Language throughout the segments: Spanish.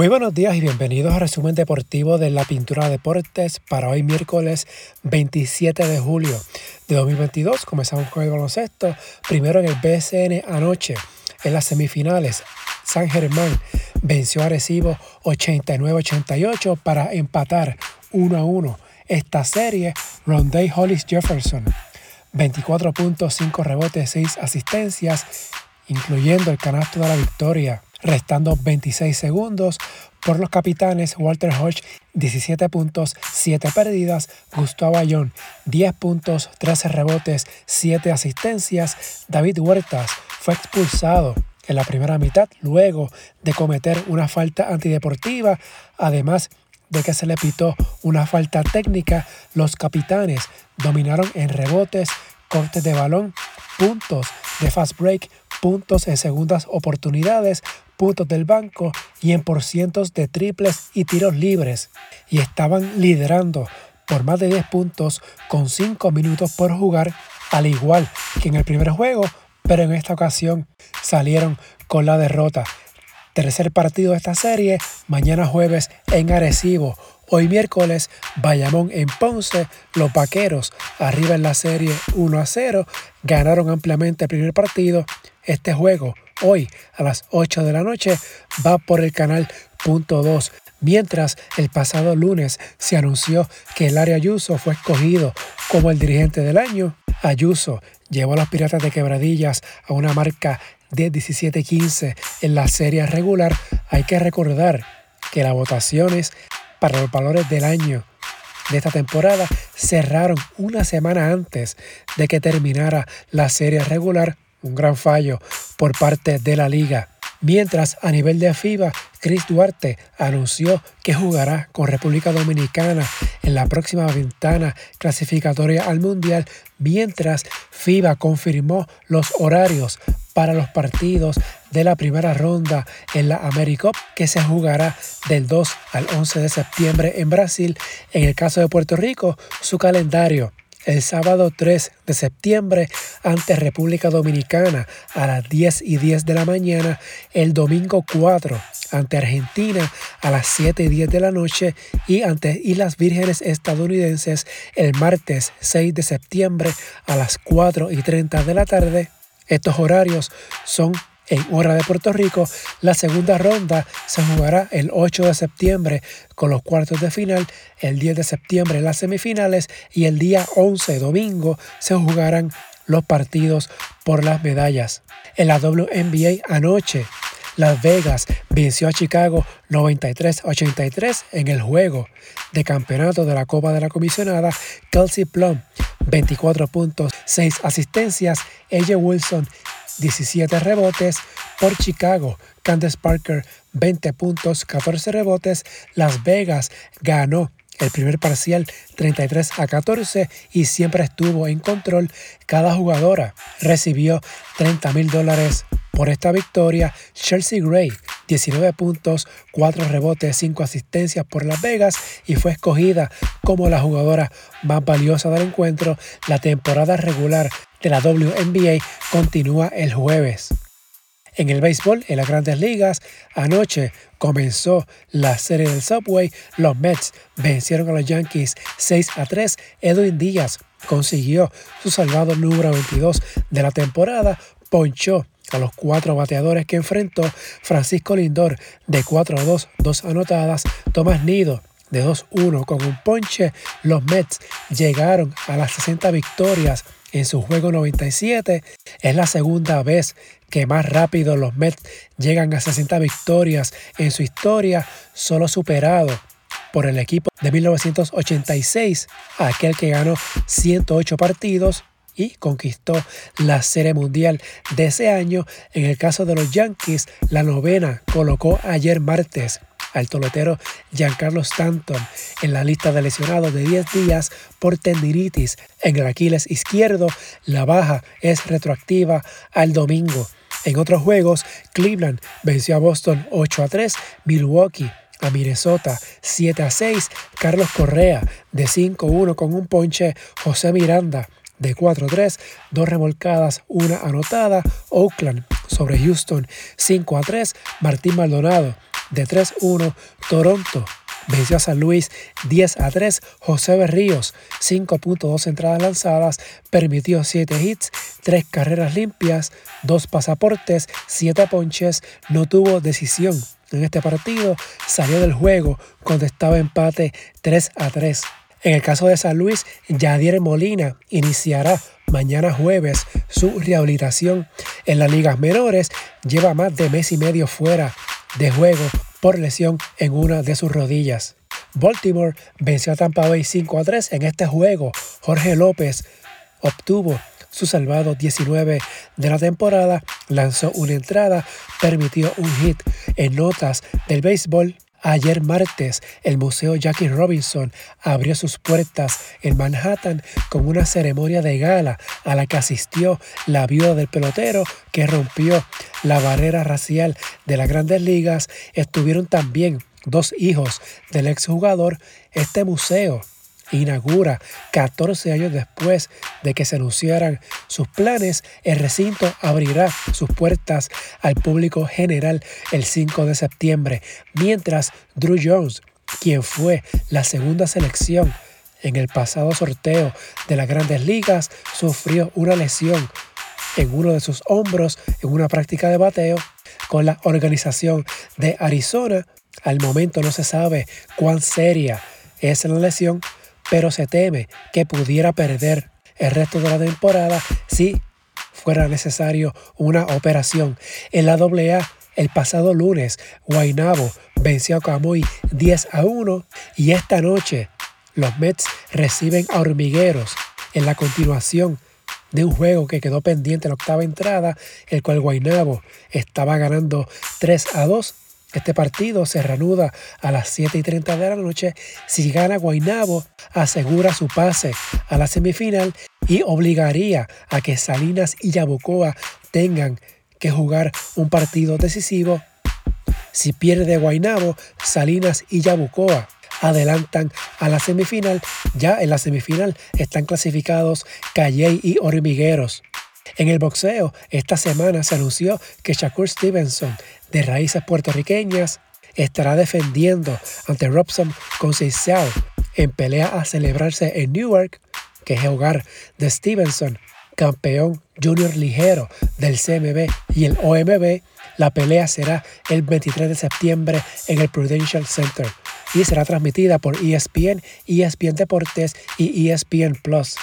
Muy buenos días y bienvenidos al resumen deportivo de la Pintura Deportes para hoy miércoles 27 de julio de 2022. Comenzamos con el baloncesto. Primero en el BSN anoche, en las semifinales, San Germán venció a Recibo 89-88 para empatar 1 a 1 esta serie. Rondé Hollis Jefferson 24.5 rebotes, 6 asistencias, incluyendo el canasto de la victoria restando 26 segundos. Por los capitanes, Walter Hodge 17 puntos, 7 pérdidas, Gustavo Ayón 10 puntos, 13 rebotes, 7 asistencias. David Huertas fue expulsado en la primera mitad luego de cometer una falta antideportiva, además de que se le pitó una falta técnica, los capitanes dominaron en rebotes, cortes de balón, puntos de fast break, puntos en segundas oportunidades, puntos del banco y en porcientos de triples y tiros libres. Y estaban liderando por más de 10 puntos con 5 minutos por jugar, al igual que en el primer juego, pero en esta ocasión salieron con la derrota. Tercer partido de esta serie, mañana jueves en Arecibo. Hoy miércoles, Bayamón en Ponce, los vaqueros arriba en la serie 1 a 0, ganaron ampliamente el primer partido. Este juego hoy a las 8 de la noche va por el canal punto 2. Mientras el pasado lunes se anunció que el área Ayuso fue escogido como el dirigente del año, Ayuso llevó a los Piratas de Quebradillas a una marca de 17-15 en la serie regular. Hay que recordar que las votaciones para los valores del año de esta temporada cerraron una semana antes de que terminara la serie regular un gran fallo por parte de la liga. Mientras a nivel de FIBA, Chris Duarte anunció que jugará con República Dominicana en la próxima ventana clasificatoria al Mundial, mientras FIBA confirmó los horarios para los partidos de la primera ronda en la AmeriCup que se jugará del 2 al 11 de septiembre en Brasil. En el caso de Puerto Rico, su calendario el sábado 3 de septiembre ante República Dominicana a las 10 y 10 de la mañana, el domingo 4 ante Argentina a las 7 y 10 de la noche y ante Islas Vírgenes estadounidenses el martes 6 de septiembre a las 4 y 30 de la tarde. Estos horarios son en hora de Puerto Rico. La segunda ronda se jugará el 8 de septiembre con los cuartos de final, el 10 de septiembre las semifinales y el día 11, domingo, se jugarán los partidos por las medallas. En la WNBA anoche, Las Vegas venció a Chicago 93-83 en el juego de campeonato de la Copa de la Comisionada. Kelsey Plum 24 puntos, 6 asistencias. Ella Wilson 17 rebotes por Chicago. Candace Parker 20 puntos, 14 rebotes. Las Vegas ganó el primer parcial 33 a 14 y siempre estuvo en control. Cada jugadora recibió 30 mil dólares por esta victoria. Chelsea Gray 19 puntos, 4 rebotes, 5 asistencias por Las Vegas y fue escogida como la jugadora más valiosa del encuentro. La temporada regular de la WNBA continúa el jueves. En el béisbol, en las grandes ligas, anoche comenzó la serie del Subway. Los Mets vencieron a los Yankees 6 a 3. Edwin Díaz consiguió su salvado número 22 de la temporada. Ponchó a los cuatro bateadores que enfrentó Francisco Lindor de 4 a 2, dos anotadas. Tomás Nido de 2-1 con un ponche. Los Mets llegaron a las 60 victorias en su juego 97. Es la segunda vez que más rápido los Mets llegan a 60 victorias en su historia, solo superado por el equipo de 1986, aquel que ganó 108 partidos y conquistó la Serie Mundial de ese año. En el caso de los Yankees, la novena colocó ayer martes al toletero Giancarlo Stanton en la lista de lesionados de 10 días por tendinitis en el Aquiles izquierdo. La baja es retroactiva al domingo. En otros juegos, Cleveland venció a Boston 8 a 3, Milwaukee a Minnesota 7 a 6, Carlos Correa de 5 a 1 con un ponche, José Miranda de 4 a 3, dos remolcadas, una anotada, Oakland sobre Houston 5 a 3, Martín Maldonado de 3-1. Toronto venció a San Luis 10 a 3. José Berríos, 5.2 entradas lanzadas, permitió 7 hits, 3 carreras limpias, 2 pasaportes, 7 ponches, no tuvo decisión. En este partido salió del juego cuando estaba empate 3 a 3. En el caso de San Luis, Yadier Molina iniciará mañana jueves su rehabilitación en las ligas menores. Lleva más de mes y medio fuera de juego por lesión en una de sus rodillas. Baltimore venció a Tampa Bay 5 a 3 en este juego. Jorge López obtuvo su salvado 19 de la temporada, lanzó una entrada, permitió un hit en notas del béisbol. Ayer martes, el Museo Jackie Robinson abrió sus puertas en Manhattan con una ceremonia de gala a la que asistió la viuda del pelotero que rompió la barrera racial de las grandes ligas. Estuvieron también dos hijos del exjugador. Este museo inaugura 14 años después de que se anunciaran sus planes, el recinto abrirá sus puertas al público general el 5 de septiembre, mientras Drew Jones, quien fue la segunda selección en el pasado sorteo de las grandes ligas, sufrió una lesión en uno de sus hombros en una práctica de bateo con la organización de Arizona. Al momento no se sabe cuán seria es la lesión, pero se teme que pudiera perder el resto de la temporada si fuera necesario una operación. En la AA, el pasado lunes, Guaynabo venció a Camuy 10 a 1 y esta noche los Mets reciben a Hormigueros en la continuación de un juego que quedó pendiente en la octava entrada, el cual Guaynabo estaba ganando 3 a 2 este partido se reanuda a las 7 y 30 de la noche. Si gana Guaynabo, asegura su pase a la semifinal y obligaría a que Salinas y Yabucoa tengan que jugar un partido decisivo. Si pierde Guaynabo, Salinas y Yabucoa adelantan a la semifinal. Ya en la semifinal están clasificados Calley y Hormigueros. En el boxeo, esta semana se anunció que Shakur Stevenson de raíces puertorriqueñas, estará defendiendo ante Robson Conceição en pelea a celebrarse en Newark, que es hogar de Stevenson, campeón junior ligero del CMB y el OMB. La pelea será el 23 de septiembre en el Prudential Center y será transmitida por ESPN, ESPN Deportes y ESPN Plus.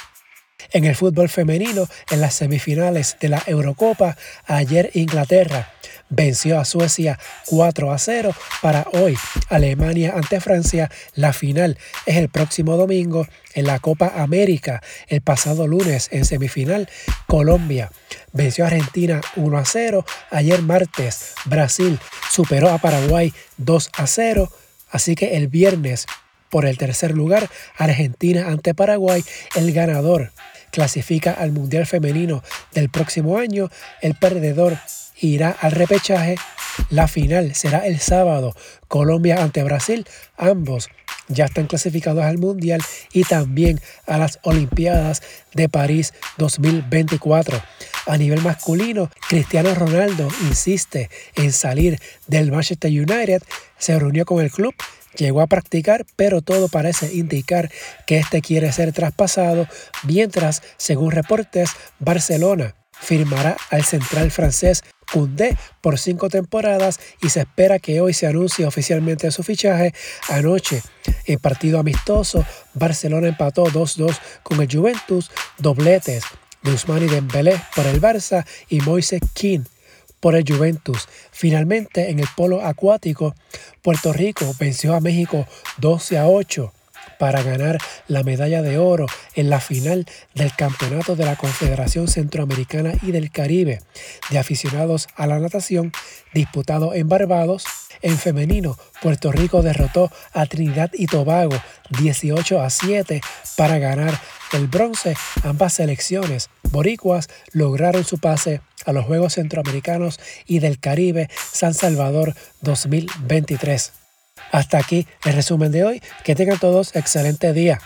En el fútbol femenino, en las semifinales de la Eurocopa, ayer Inglaterra venció a Suecia 4 a 0 para hoy. Alemania ante Francia. La final es el próximo domingo en la Copa América. El pasado lunes en semifinal, Colombia venció a Argentina 1 a 0. Ayer martes, Brasil superó a Paraguay 2 a 0. Así que el viernes, por el tercer lugar, Argentina ante Paraguay, el ganador clasifica al Mundial Femenino del próximo año. El perdedor irá al repechaje. La final será el sábado, Colombia ante Brasil. Ambos ya están clasificados al Mundial y también a las Olimpiadas de París 2024. A nivel masculino, Cristiano Ronaldo insiste en salir del Manchester United. Se reunió con el club llegó a practicar, pero todo parece indicar que este quiere ser traspasado, mientras, según reportes, Barcelona firmará al central francés Koundé por cinco temporadas y se espera que hoy se anuncie oficialmente su fichaje. Anoche, en partido amistoso, Barcelona empató 2-2 con el Juventus, dobletes de Usmani Dembélé por el Barça y Moise Keane por el Juventus. Finalmente, en el polo acuático, Puerto Rico venció a México 12 a 8 para ganar la medalla de oro en la final del Campeonato de la Confederación Centroamericana y del Caribe de aficionados a la natación disputado en Barbados. En femenino, Puerto Rico derrotó a Trinidad y Tobago 18 a 7 para ganar el bronce. Ambas selecciones boricuas lograron su pase a los Juegos Centroamericanos y del Caribe San Salvador 2023. Hasta aquí el resumen de hoy. Que tengan todos excelente día.